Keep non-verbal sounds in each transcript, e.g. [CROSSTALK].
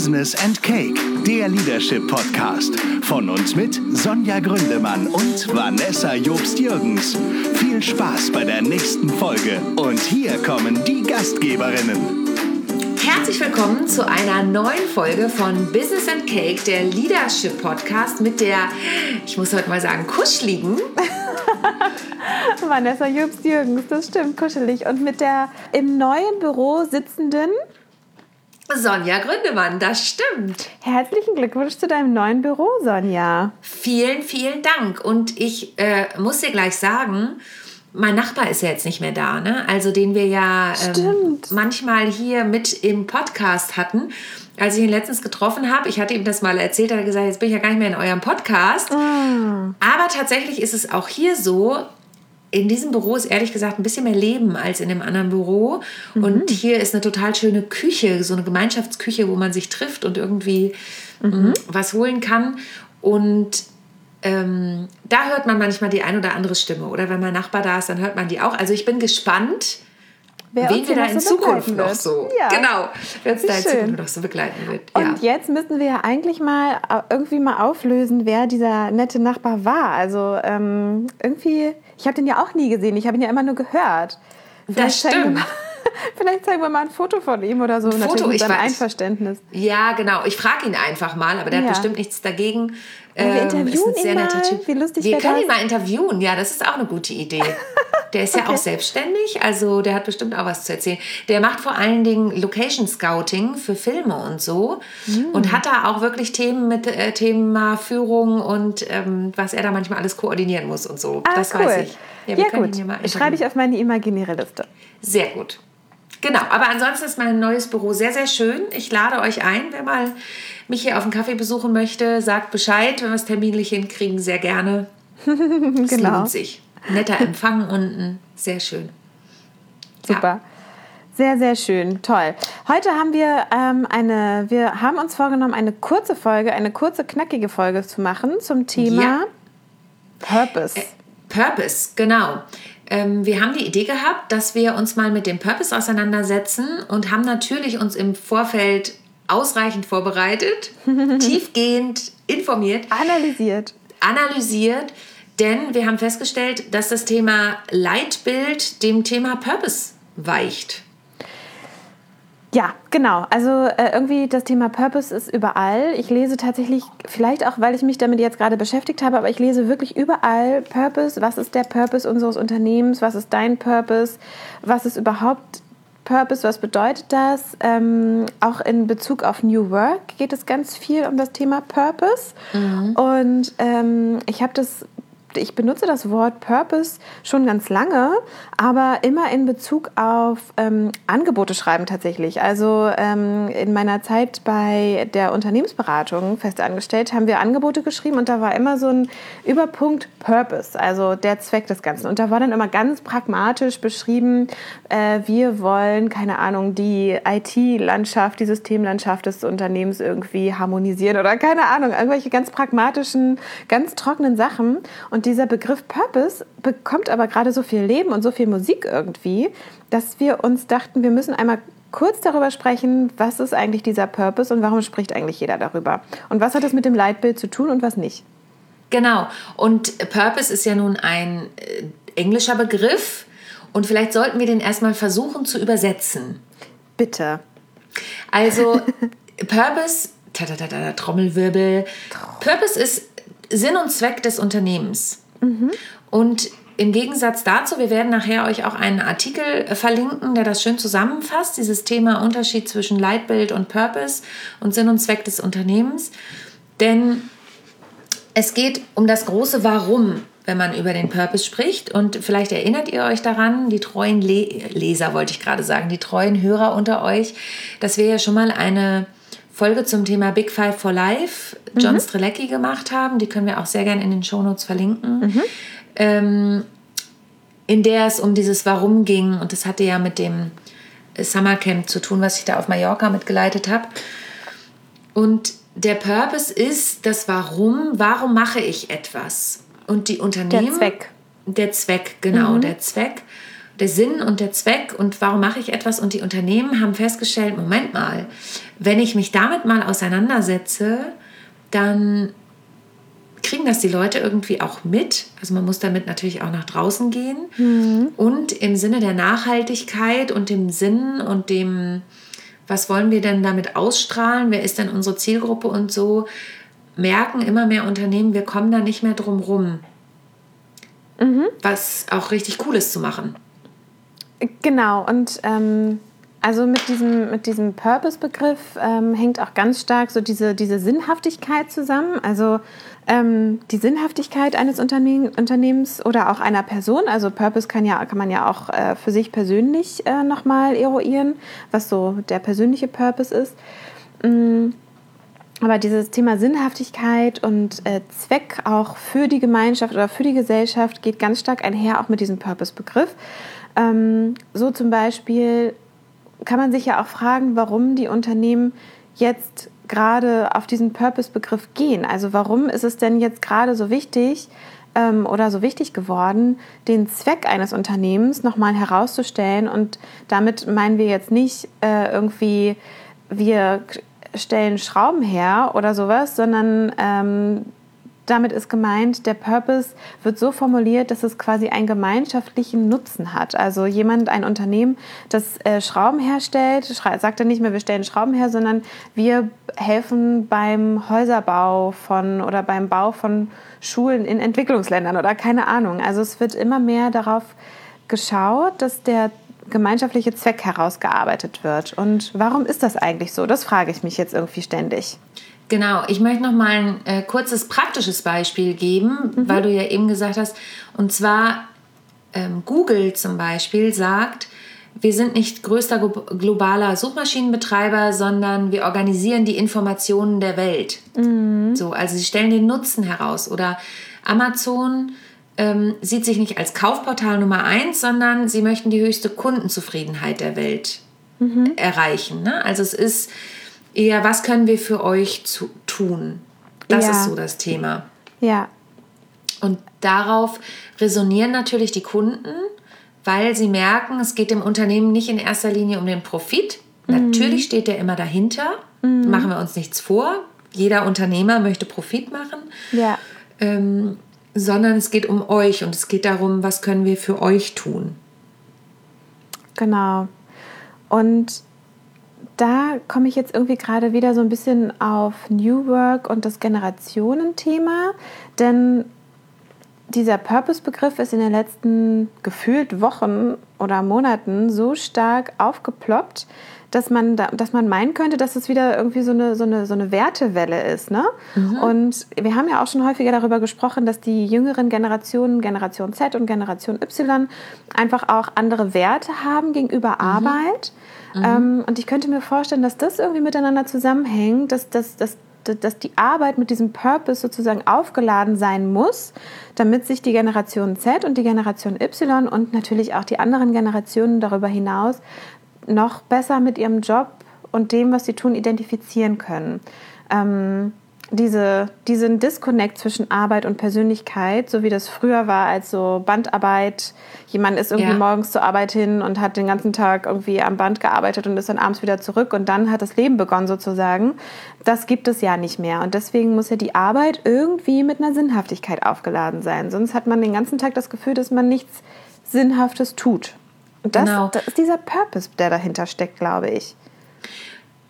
Business and Cake, der Leadership Podcast. Von uns mit Sonja Gründemann und Vanessa Jobst-Jürgens. Viel Spaß bei der nächsten Folge. Und hier kommen die Gastgeberinnen. Herzlich willkommen zu einer neuen Folge von Business and Cake, der Leadership Podcast mit der, ich muss heute mal sagen, kuscheligen. [LAUGHS] Vanessa Jobst-Jürgens, das stimmt, kuschelig. Und mit der im neuen Büro sitzenden Sonja Gründemann, das stimmt. Herzlichen Glückwunsch zu deinem neuen Büro, Sonja. Vielen, vielen Dank. Und ich äh, muss dir gleich sagen, mein Nachbar ist ja jetzt nicht mehr da, ne? Also den wir ja ähm, manchmal hier mit im Podcast hatten. Als ich ihn letztens getroffen habe, ich hatte ihm das mal erzählt, hat er gesagt, jetzt bin ich ja gar nicht mehr in eurem Podcast. Mm. Aber tatsächlich ist es auch hier so, in diesem Büro ist ehrlich gesagt ein bisschen mehr Leben als in dem anderen Büro. Mhm. Und hier ist eine total schöne Küche, so eine Gemeinschaftsküche, wo man sich trifft und irgendwie mhm. Mm, was holen kann. Und ähm, da hört man manchmal die ein oder andere Stimme. Oder wenn mein Nachbar da ist, dann hört man die auch. Also ich bin gespannt, wer wen wir da in so Zukunft noch so, ja. genau, wer uns da in Zukunft noch so begleiten wird. Ja. Und jetzt müssen wir ja eigentlich mal äh, irgendwie mal auflösen, wer dieser nette Nachbar war. Also ähm, irgendwie, ich habe den ja auch nie gesehen, ich habe ihn ja immer nur gehört. Vielleicht das stimmt. [LAUGHS] [LAUGHS] Vielleicht zeigen wir mal ein Foto von ihm oder so. Ein Foto, mit seinem Einverständnis. Ja, genau. Ich frage ihn einfach mal, aber der ja. hat bestimmt nichts dagegen. wir ähm, interviewen ihn mal. Wie lustig Wir können das? ihn mal interviewen. Ja, das ist auch eine gute Idee. [LAUGHS] Der ist okay. ja auch selbstständig, also der hat bestimmt auch was zu erzählen. Der macht vor allen Dingen Location Scouting für Filme und so mm. und hat da auch wirklich Themen mit äh, Thema Führung und ähm, was er da manchmal alles koordinieren muss und so. Ah, das cool. weiß ich. Ja, ja gut. Schreibe ich auf meine imaginäre Liste. Sehr gut. Genau, aber ansonsten ist mein neues Büro sehr, sehr schön. Ich lade euch ein, wer mal mich hier auf einen Kaffee besuchen möchte, sagt Bescheid, wenn wir es terminlich hinkriegen, sehr gerne. [LAUGHS] Es genau. lohnt sich. Netter Empfang unten, sehr schön. Super. Ja. Sehr, sehr schön, toll. Heute haben wir ähm, eine, wir haben uns vorgenommen, eine kurze Folge, eine kurze, knackige Folge zu machen zum Thema ja. Purpose. Äh, Purpose, genau. Ähm, wir haben die Idee gehabt, dass wir uns mal mit dem Purpose auseinandersetzen und haben natürlich uns im Vorfeld ausreichend vorbereitet, [LAUGHS] tiefgehend informiert, analysiert. Analysiert, denn wir haben festgestellt, dass das Thema Leitbild dem Thema Purpose weicht. Ja, genau. Also äh, irgendwie das Thema Purpose ist überall. Ich lese tatsächlich, vielleicht auch, weil ich mich damit jetzt gerade beschäftigt habe, aber ich lese wirklich überall Purpose. Was ist der Purpose unseres Unternehmens? Was ist dein Purpose? Was ist überhaupt Purpose? Was bedeutet das? Ähm, auch in Bezug auf New Work geht es ganz viel um das Thema Purpose. Mhm. Und ähm, ich habe das ich benutze das Wort Purpose schon ganz lange, aber immer in Bezug auf ähm, Angebote schreiben tatsächlich. Also ähm, in meiner Zeit bei der Unternehmensberatung fest angestellt, haben wir Angebote geschrieben und da war immer so ein Überpunkt Purpose, also der Zweck des Ganzen. Und da war dann immer ganz pragmatisch beschrieben, äh, wir wollen, keine Ahnung, die IT-Landschaft, die Systemlandschaft des Unternehmens irgendwie harmonisieren oder keine Ahnung, irgendwelche ganz pragmatischen, ganz trockenen Sachen. Und und dieser Begriff Purpose bekommt aber gerade so viel Leben und so viel Musik irgendwie, dass wir uns dachten, wir müssen einmal kurz darüber sprechen, was ist eigentlich dieser Purpose und warum spricht eigentlich jeder darüber? Und was hat das mit dem Leitbild zu tun und was nicht? Genau. Und Purpose ist ja nun ein äh, englischer Begriff und vielleicht sollten wir den erstmal versuchen zu übersetzen. Bitte. Also [LAUGHS] Purpose, ta -ta -ta Trommelwirbel. Purpose ist Sinn und Zweck des Unternehmens. Mhm. Und im Gegensatz dazu, wir werden nachher euch auch einen Artikel äh, verlinken, der das schön zusammenfasst, dieses Thema Unterschied zwischen Leitbild und Purpose und Sinn und Zweck des Unternehmens. Denn es geht um das große Warum, wenn man über den Purpose spricht. Und vielleicht erinnert ihr euch daran, die treuen Le Leser, wollte ich gerade sagen, die treuen Hörer unter euch, dass wir ja schon mal eine Folge zum Thema Big Five for Life John mhm. Strelecki gemacht haben. Die können wir auch sehr gerne in den Shownotes verlinken. Mhm. Ähm, in der es um dieses Warum ging. Und das hatte ja mit dem Summercamp zu tun, was ich da auf Mallorca mitgeleitet habe. Und der Purpose ist das Warum. Warum mache ich etwas? Und die Unternehmen. Der Zweck. Der Zweck, genau, mhm. der Zweck. Der Sinn und der Zweck und warum mache ich etwas und die Unternehmen haben festgestellt, Moment mal, wenn ich mich damit mal auseinandersetze, dann kriegen das die Leute irgendwie auch mit. Also man muss damit natürlich auch nach draußen gehen. Mhm. Und im Sinne der Nachhaltigkeit und dem Sinn und dem, was wollen wir denn damit ausstrahlen, wer ist denn unsere Zielgruppe und so, merken immer mehr Unternehmen, wir kommen da nicht mehr drum rum. Mhm. Was auch richtig cool ist zu machen. Genau, und ähm, also mit diesem, mit diesem Purpose-Begriff ähm, hängt auch ganz stark so diese, diese Sinnhaftigkeit zusammen. Also ähm, die Sinnhaftigkeit eines Unternehmen, Unternehmens oder auch einer Person. Also Purpose kann, ja, kann man ja auch äh, für sich persönlich äh, nochmal eruieren, was so der persönliche Purpose ist. Mhm. Aber dieses Thema Sinnhaftigkeit und äh, Zweck auch für die Gemeinschaft oder für die Gesellschaft geht ganz stark einher auch mit diesem Purpose-Begriff. Ähm, so zum Beispiel kann man sich ja auch fragen, warum die Unternehmen jetzt gerade auf diesen Purpose-Begriff gehen. Also warum ist es denn jetzt gerade so wichtig ähm, oder so wichtig geworden, den Zweck eines Unternehmens nochmal herauszustellen? Und damit meinen wir jetzt nicht äh, irgendwie, wir stellen Schrauben her oder sowas, sondern ähm, damit ist gemeint, der Purpose wird so formuliert, dass es quasi einen gemeinschaftlichen Nutzen hat. Also jemand, ein Unternehmen, das äh, Schrauben herstellt, sagt dann nicht mehr, wir stellen Schrauben her, sondern wir helfen beim Häuserbau von oder beim Bau von Schulen in Entwicklungsländern oder keine Ahnung. Also es wird immer mehr darauf geschaut, dass der gemeinschaftliche Zweck herausgearbeitet wird. Und warum ist das eigentlich so? Das frage ich mich jetzt irgendwie ständig. Genau, ich möchte noch mal ein äh, kurzes praktisches Beispiel geben, mhm. weil du ja eben gesagt hast, und zwar ähm, Google zum Beispiel sagt, wir sind nicht größter globaler Suchmaschinenbetreiber, sondern wir organisieren die Informationen der Welt. Mhm. So, also sie stellen den Nutzen heraus. Oder Amazon ähm, sieht sich nicht als Kaufportal Nummer eins, sondern sie möchten die höchste Kundenzufriedenheit der Welt mhm. erreichen. Ne? Also es ist eher, was können wir für euch zu, tun? Das ja. ist so das Thema. Ja. Und darauf resonieren natürlich die Kunden, weil sie merken, es geht dem Unternehmen nicht in erster Linie um den Profit. Mhm. Natürlich steht der immer dahinter. Mhm. Machen wir uns nichts vor. Jeder Unternehmer möchte Profit machen. Ja. Ähm, sondern es geht um euch und es geht darum, was können wir für euch tun. Genau. Und da komme ich jetzt irgendwie gerade wieder so ein bisschen auf New Work und das Generationenthema, denn dieser Purpose-Begriff ist in den letzten gefühlt Wochen oder Monaten so stark aufgeploppt, dass man, da, dass man meinen könnte, dass es wieder irgendwie so eine, so eine, so eine Wertewelle ist. Ne? Mhm. Und wir haben ja auch schon häufiger darüber gesprochen, dass die jüngeren Generationen, Generation Z und Generation Y, einfach auch andere Werte haben gegenüber mhm. Arbeit. Mhm. Ähm, und ich könnte mir vorstellen, dass das irgendwie miteinander zusammenhängt, dass, dass, dass, dass die Arbeit mit diesem Purpose sozusagen aufgeladen sein muss, damit sich die Generation Z und die Generation Y und natürlich auch die anderen Generationen darüber hinaus noch besser mit ihrem Job und dem, was sie tun, identifizieren können. Ähm, diese, diesen Disconnect zwischen Arbeit und Persönlichkeit, so wie das früher war, als so Bandarbeit. Jemand ist irgendwie ja. morgens zur Arbeit hin und hat den ganzen Tag irgendwie am Band gearbeitet und ist dann abends wieder zurück und dann hat das Leben begonnen sozusagen. Das gibt es ja nicht mehr. Und deswegen muss ja die Arbeit irgendwie mit einer Sinnhaftigkeit aufgeladen sein. Sonst hat man den ganzen Tag das Gefühl, dass man nichts Sinnhaftes tut. Und das, genau. das ist dieser Purpose, der dahinter steckt, glaube ich.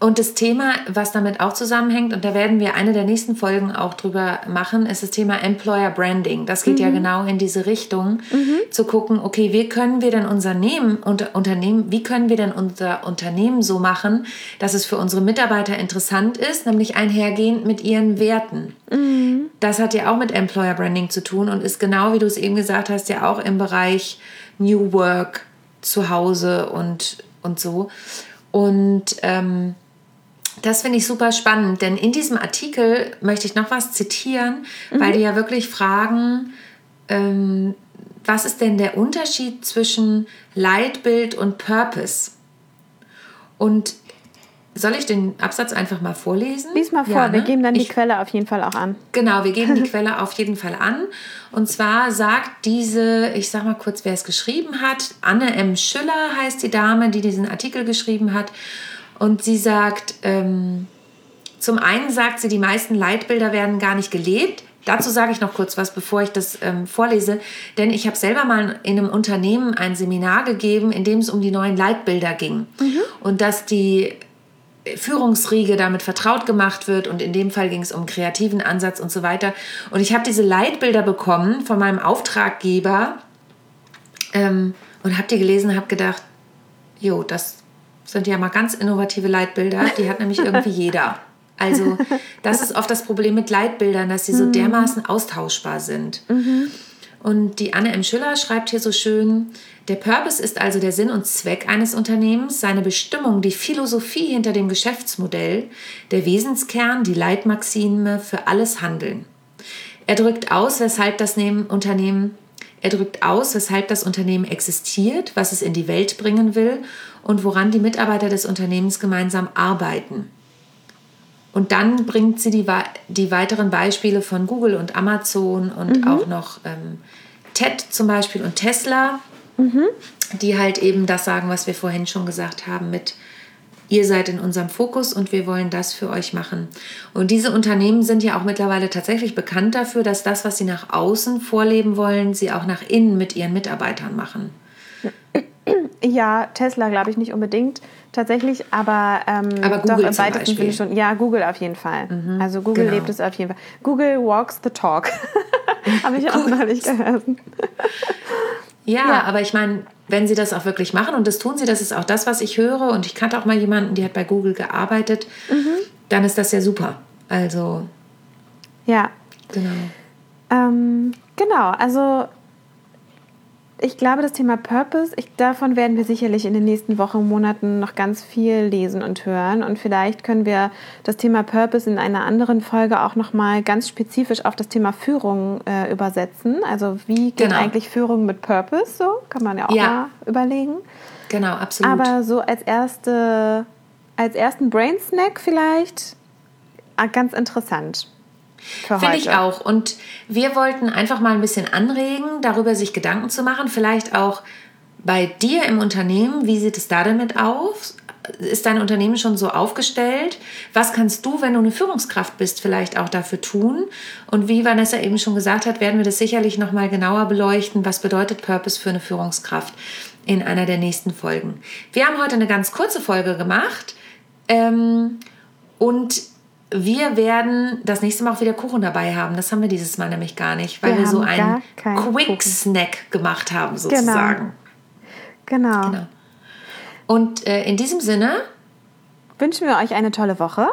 Und das Thema, was damit auch zusammenhängt, und da werden wir eine der nächsten Folgen auch drüber machen, ist das Thema Employer Branding. Das geht mhm. ja genau in diese Richtung, mhm. zu gucken, okay, wie können wir denn unser Unternehmen, Unternehmen, wie können wir denn unser Unternehmen so machen, dass es für unsere Mitarbeiter interessant ist, nämlich einhergehend mit ihren Werten. Mhm. Das hat ja auch mit Employer Branding zu tun und ist genau, wie du es eben gesagt hast, ja auch im Bereich New Work zu Hause und, und so. Und ähm, das finde ich super spannend, denn in diesem Artikel möchte ich noch was zitieren, mhm. weil die ja wirklich fragen, ähm, was ist denn der Unterschied zwischen Leitbild und Purpose? Und soll ich den Absatz einfach mal vorlesen? Lies mal vor, Ja, wir ne? geben dann die Ich- Quelle auf jeden Fall auch an. Genau, wir geben die [LAUGHS] Quelle auf jeden Fall an. Und zwar sagt diese, ich sag mal kurz, wer es geschrieben hat. Anne M. Schüller heißt die Dame, die diesen Artikel geschrieben hat. Und sie sagt, ähm, zum einen sagt sie, die meisten Leitbilder werden gar nicht gelebt. Dazu sage ich noch kurz was, bevor ich das ähm, vorlese. Denn ich habe selber mal in einem Unternehmen ein Seminar gegeben, in dem es um die neuen Leitbilder ging. Und dass die Führungsriege damit vertraut gemacht wird und in dem Fall ging es um kreativen Ansatz und so weiter. Und ich habe diese Leitbilder bekommen von meinem Auftraggeber ähm, und habe die gelesen und habe gedacht, jo, das sind ja mal ganz innovative Leitbilder, die hat nämlich irgendwie [LAUGHS] jeder. Also das ist oft das Problem mit Leitbildern, dass sie so dermaßen austauschbar sind. Und die Anne M. Schüller schreibt hier so schön, der Purpose ist also der Sinn und Zweck eines Unternehmens, seine Bestimmung, die Philosophie hinter dem Geschäftsmodell, der Wesenskern, die Leitmaxime für alles Handeln. Er drückt aus, weshalb das Nehmen- Unternehmen er drückt aus, weshalb das Unternehmen existiert, was es in die Welt bringen will und woran die Mitarbeiter des Unternehmens gemeinsam arbeiten. Und dann bringt sie die, die weiteren Beispiele von Google und Amazon und auch noch ähm, TED zum Beispiel und Tesla, die halt eben das sagen, was wir vorhin schon gesagt haben mit Ihr seid in unserem Fokus und wir wollen das für euch machen. Und diese Unternehmen sind ja auch mittlerweile tatsächlich bekannt dafür, dass das, was sie nach außen vorleben wollen, sie auch nach innen mit ihren Mitarbeitern machen. Ja, Tesla glaube ich nicht unbedingt tatsächlich, aber, ähm, Aber Google doch im weitesten. Sinne schon. Ja, Google auf jeden Fall. also Google genau. lebt es auf jeden Fall. Google walks the talk. [LAUGHS] Habe ich auch neulich gehört. [LAUGHS] Ja, Ja. aber ich meine, wenn sie das auch wirklich machen und das tun sie, das ist auch das, was ich höre und ich kannte auch mal jemanden, die hat bei Google gearbeitet, dann ist das ja super. Also, Ja, genau. Ähm, genau, also ich glaube, das Thema Purpose, ich, davon werden wir sicherlich in den nächsten Wochen und Monaten noch ganz viel lesen und hören. Und vielleicht können wir das Thema Purpose in einer anderen Folge auch nochmal ganz spezifisch auf das Thema Führung äh, übersetzen. Also wie geht Genau. eigentlich Führung mit Purpose? So kann man ja auch Ja. mal überlegen. Genau, absolut. Aber so als erste, als ersten Brain Snack vielleicht ah, ganz interessant. Finde ich auch. Und wir wollten einfach mal ein bisschen anregen, darüber sich Gedanken zu machen. Vielleicht auch bei dir im Unternehmen. Wie sieht es da damit aus? Ist dein Unternehmen schon so aufgestellt? Was kannst du, wenn du eine Führungskraft bist, vielleicht auch dafür tun? Und wie Vanessa eben schon gesagt hat, werden wir das sicherlich noch mal genauer beleuchten. Was bedeutet Purpose für eine Führungskraft in einer der nächsten Folgen? Wir haben heute eine ganz kurze Folge gemacht. Ähm, und wir werden das nächste Mal auch wieder Kuchen dabei haben. Das haben wir dieses Mal nämlich gar nicht, weil Wir wir, so einen gar keinen Quick Kuchen. Snack gemacht haben, sozusagen. Genau. Genau. Und äh, in diesem Sinne, wünschen wir euch eine tolle Woche.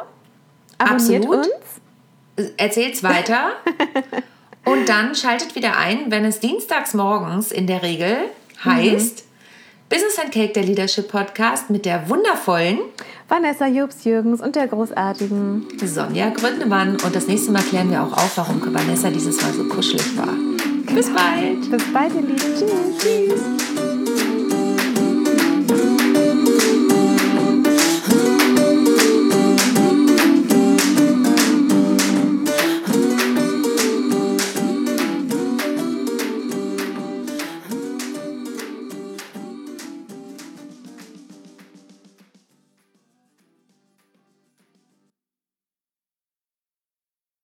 Abonniert Absolut. uns. äh, erzählt's weiter. [LAUGHS] und dann schaltet wieder ein, wenn es dienstags morgens in der Regel heißt Business and Cake, der Leadership Podcast mit der wundervollen Vanessa Jobs-Jürgens und der großartigen. Sonja Gründemann. Und das nächste Mal klären wir auch auf, warum Vanessa dieses Mal so kuschelig war. Bis bald! Bis bald, ihr Lieben. Tschüss. Tschüss.